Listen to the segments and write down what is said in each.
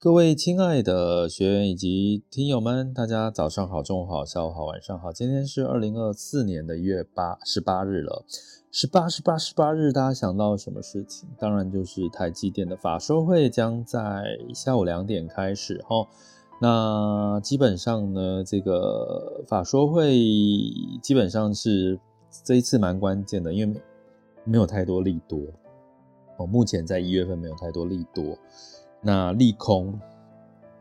各位亲爱的学员以及听友们，大家早上好、中午好、下午好、晚上好。今天是二零二四年的一月八十八日了，十八、十八、十八日，大家想到什么事情？当然就是台积电的法说会将在下午两点开始哈。那基本上呢，这个法说会基本上是这一次蛮关键的，因为没有太多利多哦。目前在一月份没有太多利多，那利空，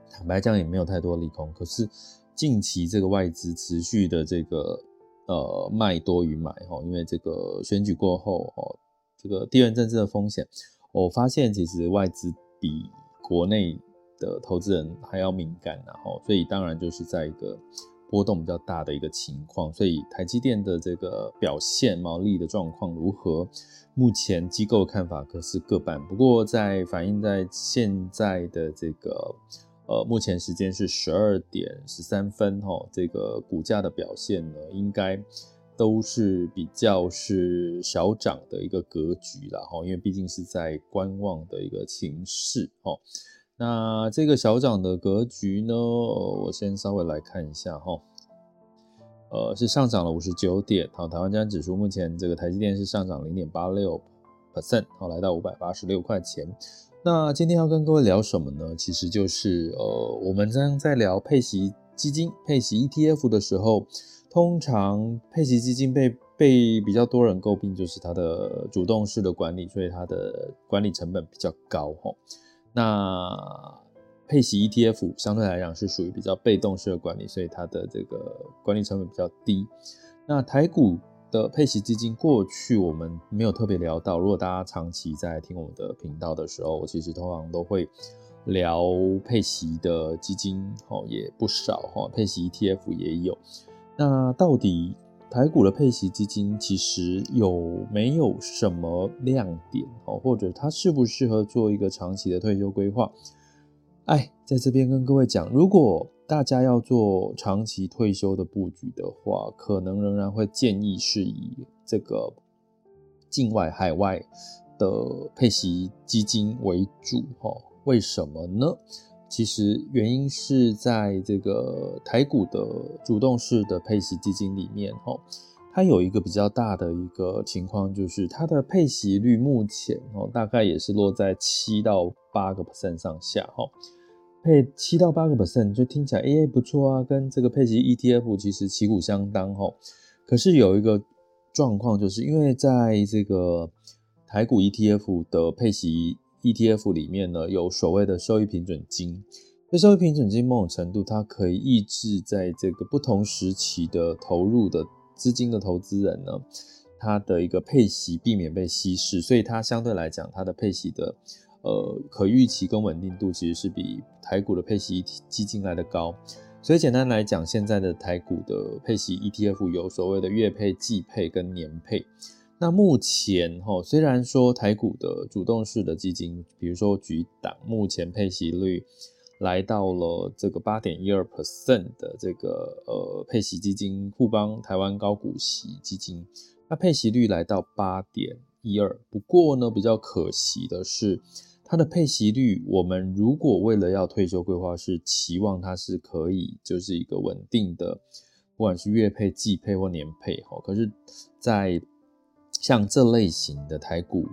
坦白讲也没有太多利空。可是近期这个外资持续的这个呃卖多于买哈，因为这个选举过后哦，这个地缘政治的风险，我发现其实外资比国内。的投资人还要敏感，然后，所以当然就是在一个波动比较大的一个情况，所以台积电的这个表现、毛利的状况如何？目前机构看法可是各半，不过在反映在现在的这个呃，目前时间是十二点十三分，哈，这个股价的表现呢，应该都是比较是小涨的一个格局了，哈，因为毕竟是在观望的一个情势，哦。那这个小涨的格局呢，我先稍微来看一下哈，呃，是上涨了五十九点，好，台湾加指数目前这个台积电是上涨零点八六 percent，好，来到五百八十六块钱。那今天要跟各位聊什么呢？其实就是呃，我们刚刚在聊配息基金、配息 ETF 的时候，通常配息基金被被比较多人诟病，就是它的主动式的管理，所以它的管理成本比较高哈。那配息 ETF 相对来讲是属于比较被动式的管理，所以它的这个管理成本比较低。那台股的配息基金过去我们没有特别聊到，如果大家长期在听我们的频道的时候，我其实通常都会聊配息的基金，哦也不少哈，配息 ETF 也有。那到底台股的配息基金其实有没有什么亮点哦？或者它适不适合做一个长期的退休规划？哎，在这边跟各位讲，如果大家要做长期退休的布局的话，可能仍然会建议是以这个境外海外的配息基金为主哦。为什么呢？其实原因是在这个台股的主动式的配息基金里面，哈，它有一个比较大的一个情况，就是它的配息率目前哦，大概也是落在七到八个 percent 上下，哈，配七到八个 percent 就听起来诶不错啊，跟这个配息 ETF 其实旗鼓相当，哈。可是有一个状况，就是因为在这个台股 ETF 的配息。ETF 里面呢，有所谓的收益平准金，这收益平准金某种程度它可以抑制在这个不同时期的投入的资金的投资人呢，它的一个配息避免被稀释，所以它相对来讲它的配息的呃可预期跟稳定度其实是比台股的配息基金来的高，所以简单来讲，现在的台股的配息 ETF 有所谓的月配、季配跟年配。那目前哈，虽然说台股的主动式的基金，比如说举档，目前配息率来到了这个八点一二 percent 的这个呃配息基金富邦台湾高股息基金，那配息率来到八点一二。不过呢，比较可惜的是，它的配息率，我们如果为了要退休规划，是期望它是可以就是一个稳定的，不管是月配、季配或年配哈。可是，在像这类型的台股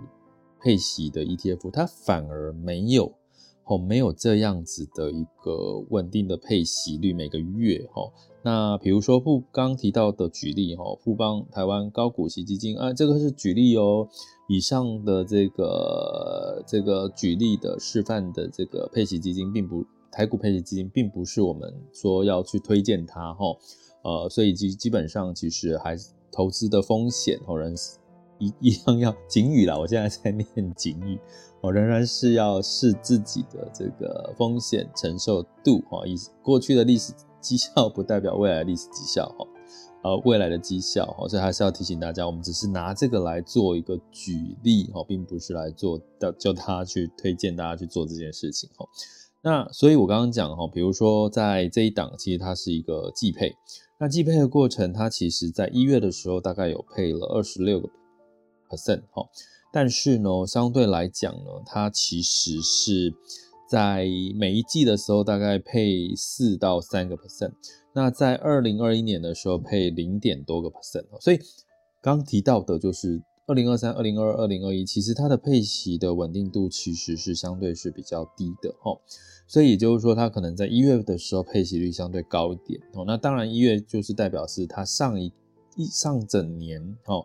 配息的 ETF，它反而没有哦，没有这样子的一个稳定的配息率，每个月哈。那比如说富刚提到的举例哈，富邦台湾高股息基金啊，这个是举例哦。以上的这个这个举例的示范的这个配息基金，并不台股配息基金，并不是我们说要去推荐它哈。呃，所以基基本上其实还投资的风险，哦，人。一样要警语啦，我现在在念警语，我仍然是要视自己的这个风险承受度哈，以过去的历史绩效不代表未来历史绩效哈，呃，未来的绩效哈，所以还是要提醒大家，我们只是拿这个来做一个举例哈，并不是来做叫叫他去推荐大家去做这件事情哈。那所以我刚刚讲哈，比如说在这一档，其实它是一个季配。那季配的过程，它其实在一月的时候大概有配了二十六个 percent，但是呢，相对来讲呢，它其实是在每一季的时候大概配四到三个 percent，那在二零二一年的时候配零点多个 percent，所以刚提到的就是二零二三、二零二二、二零二一，其实它的配息的稳定度其实是相对是比较低的哈。所以也就是说，它可能在一月的时候配息率相对高一点哦。那当然，一月就是代表是它上一一上整年哦，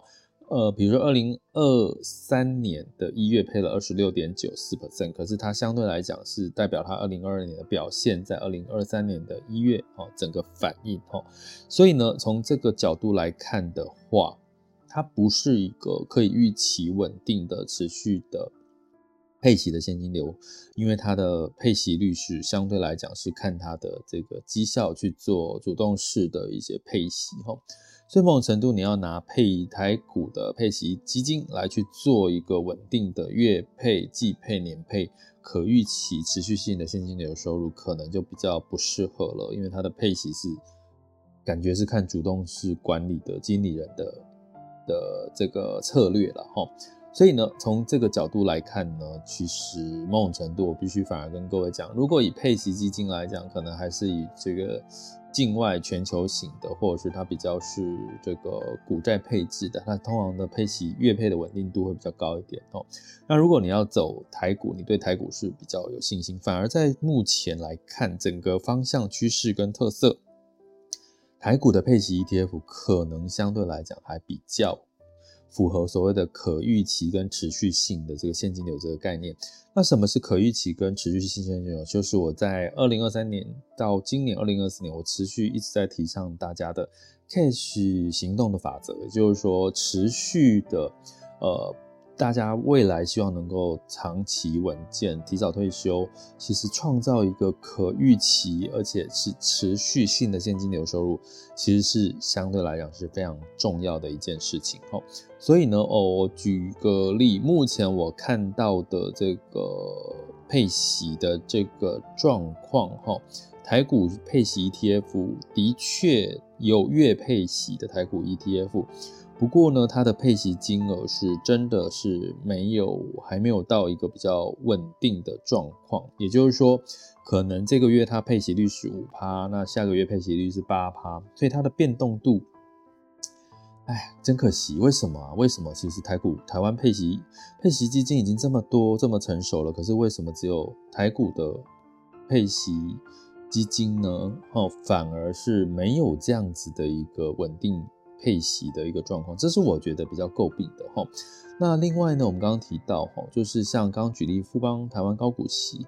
呃，比如说二零二三年的一月配了二十六点九四 percent，可是它相对来讲是代表它二零二二年的表现在二零二三年的一月哦，整个反应哦。所以呢，从这个角度来看的话，它不是一个可以预期稳定的持续的。配息的现金流，因为它的配息率是相对来讲是看它的这个绩效去做主动式的一些配息哈，所以某种程度你要拿配台股的配息基金来去做一个稳定的月配、季配、年配可预期持续性的现金流收入，可能就比较不适合了，因为它的配息是感觉是看主动式管理的经理人的的这个策略了哈。所以呢，从这个角度来看呢，其实某种程度，我必须反而跟各位讲，如果以配息基金来讲，可能还是以这个境外全球型的，或者是它比较是这个股债配置的，它通常的配息月配的稳定度会比较高一点哦。那如果你要走台股，你对台股是比较有信心，反而在目前来看，整个方向趋势跟特色，台股的配息 ETF 可能相对来讲还比较。符合所谓的可预期跟持续性的这个现金流这个概念。那什么是可预期跟持续性现金流？就是我在二零二三年到今年二零二四年，我持续一直在提倡大家的 cash 行动的法则，也就是说持续的呃。大家未来希望能够长期稳健、提早退休，其实创造一个可预期而且是持续性的现金流收入，其实是相对来讲是非常重要的一件事情。所以呢，哦，我举个例，目前我看到的这个配息的这个状况，哈，台股配息 ETF 的确有月配息的台股 ETF。不过呢，它的配息金额是真的是没有，还没有到一个比较稳定的状况。也就是说，可能这个月它配息率是五趴，那下个月配息率是八趴，所以它的变动度，哎，真可惜。为什么啊？为什么？其实台股、台湾配息配息基金已经这么多、这么成熟了，可是为什么只有台股的配息基金呢？哦，反而是没有这样子的一个稳定。配息的一个状况，这是我觉得比较诟病的哈。那另外呢，我们刚刚提到哈，就是像刚刚举例富邦台湾高股息，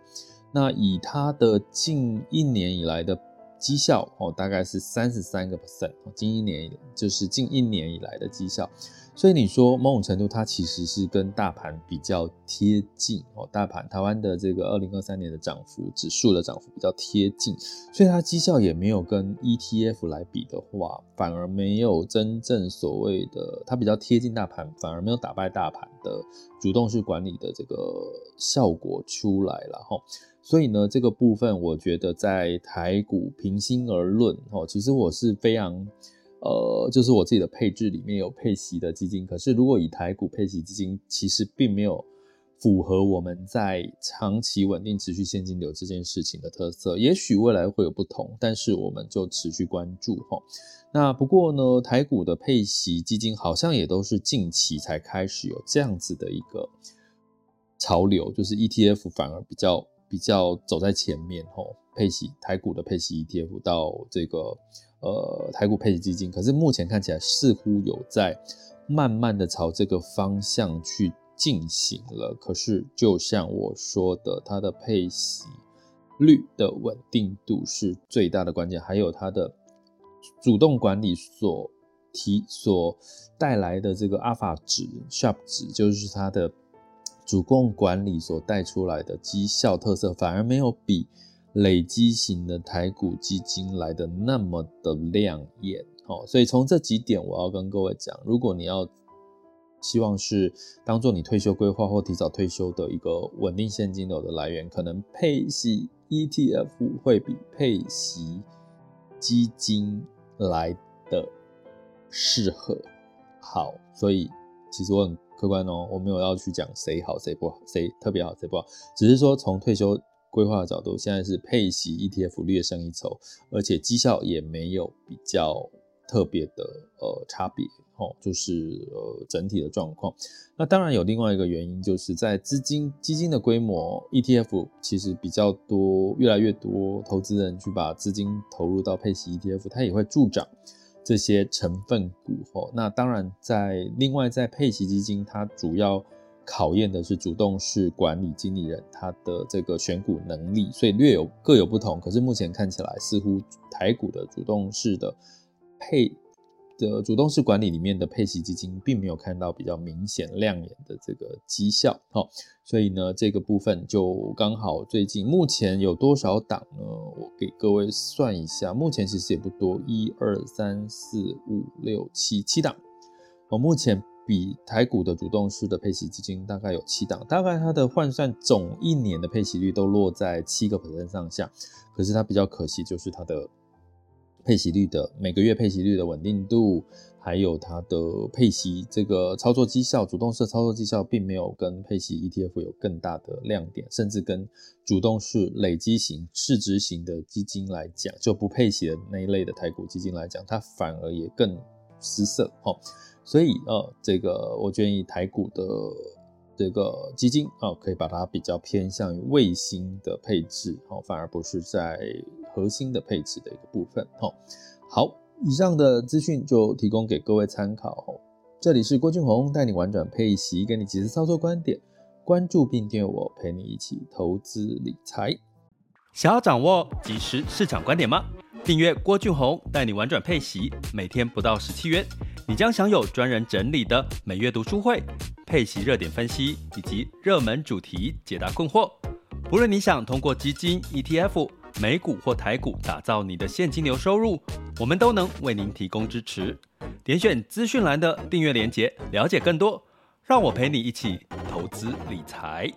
那以它的近一年以来的绩效哦，大概是三十三个 percent，近一年就是近一年以来的绩效。所以你说某种程度，它其实是跟大盘比较贴近哦。大盘台湾的这个二零二三年的涨幅指数的涨幅比较贴近，所以它绩效也没有跟 ETF 来比的话，反而没有真正所谓的它比较贴近大盘，反而没有打败大盘的主动式管理的这个效果出来了哈。所以呢，这个部分我觉得在台股平心而论哦，其实我是非常。呃，就是我自己的配置里面有配息的基金，可是如果以台股配息基金，其实并没有符合我们在长期稳定持续现金流这件事情的特色。也许未来会有不同，但是我们就持续关注齁。那不过呢，台股的配息基金好像也都是近期才开始有这样子的一个潮流，就是 ETF 反而比较比较走在前面吼。配息台股的配息 ETF 到这个。呃，台股配息基金，可是目前看起来似乎有在慢慢的朝这个方向去进行了。可是，就像我说的，它的配息率的稳定度是最大的关键，还有它的主动管理所提所带来的这个阿法值 Sharp 值，就是它的主动管理所带出来的绩效特色，反而没有比累积型的台股基金来的那么的亮眼。哦，所以从这几点，我要跟各位讲，如果你要希望是当做你退休规划或提早退休的一个稳定现金流的来源，可能配息 ETF 会比配息基金来的适合。好，所以其实我很客观哦，我没有要去讲谁好谁不好，谁特别好谁不好，只是说从退休规划的角度，现在是配息 ETF 略胜一筹，而且绩效也没有比较特别的呃差别。哦，就是呃整体的状况。那当然有另外一个原因，就是在资金基金的规模，ETF 其实比较多，越来越多投资人去把资金投入到配息 ETF，它也会助长这些成分股。哦，那当然在另外在配息基金，它主要考验的是主动式管理经理人他的这个选股能力，所以略有各有不同。可是目前看起来，似乎台股的主动式的配的主动式管理里面的配息基金，并没有看到比较明显亮眼的这个绩效，哦，所以呢，这个部分就刚好最近目前有多少档呢？我给各位算一下，目前其实也不多，一二三四五六七七档，我目前比台股的主动式的配息基金大概有七档，大概它的换算总一年的配息率都落在七个 percent 上下，可是它比较可惜就是它的。配息率的每个月配息率的稳定度，还有它的配息这个操作绩效，主动式操作绩效并没有跟配息 ETF 有更大的亮点，甚至跟主动式累积型市值型的基金来讲，就不配息的那一类的台股基金来讲，它反而也更失色哦。所以呃，这个我建议台股的这个基金哦，可以把它比较偏向于卫星的配置哦，反而不是在。核心的配置的一个部分，吼，好，以上的资讯就提供给各位参考。这里是郭俊宏带你玩转配息，给你即时操作观点，关注并订阅我，陪你一起投资理财。想要掌握即时市场观点吗？订阅郭俊宏带你玩转配息，每天不到十七元，你将享有专人整理的每月读书会、配息热点分析以及热门主题解答困惑。不论你想通过基金、ETF。美股或台股，打造你的现金流收入，我们都能为您提供支持。点选资讯栏的订阅连结，了解更多。让我陪你一起投资理财。